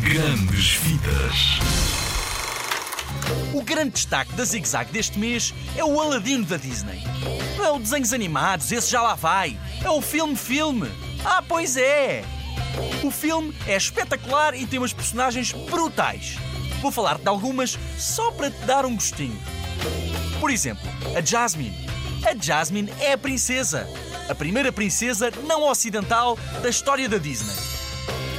Grandes Vidas. O grande destaque da Zig Zag deste mês é o Aladino da Disney. Não é o desenhos animados, esse já lá vai. É o filme-filme. Ah, pois é! O filme é espetacular e tem umas personagens brutais. Vou falar de algumas só para te dar um gostinho. Por exemplo, a Jasmine. A Jasmine é a princesa. A primeira princesa não ocidental da história da Disney.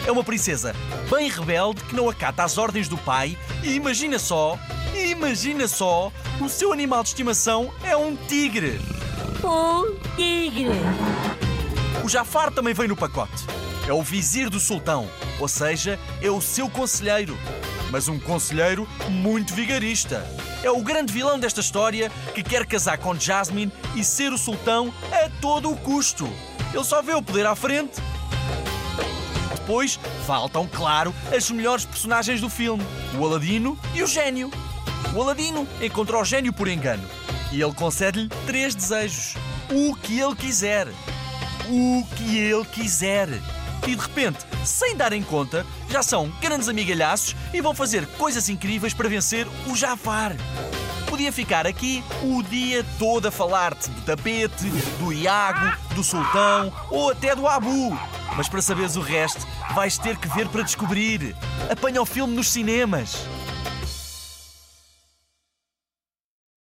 É uma princesa bem rebelde que não acata as ordens do pai e imagina só, imagina só, o seu animal de estimação é um tigre. Um tigre. O Jafar também vem no pacote. É o vizir do sultão, ou seja, é o seu conselheiro. Mas um conselheiro muito vigarista. É o grande vilão desta história que quer casar com Jasmine e ser o sultão a todo o custo. Ele só vê o poder à frente. Depois faltam, claro, as melhores personagens do filme: o Aladino e o Gênio. O Aladino encontra o Gênio por engano e ele concede-lhe três desejos: o que ele quiser. O que ele quiser. E de repente, sem darem conta, já são grandes amigalhaços e vão fazer coisas incríveis para vencer o Jafar. Podia ficar aqui o dia todo a falar-te do tapete, do Iago, do Sultão ou até do Abu. Mas para saberes o resto, vais ter que ver para descobrir. Apanha o filme nos cinemas.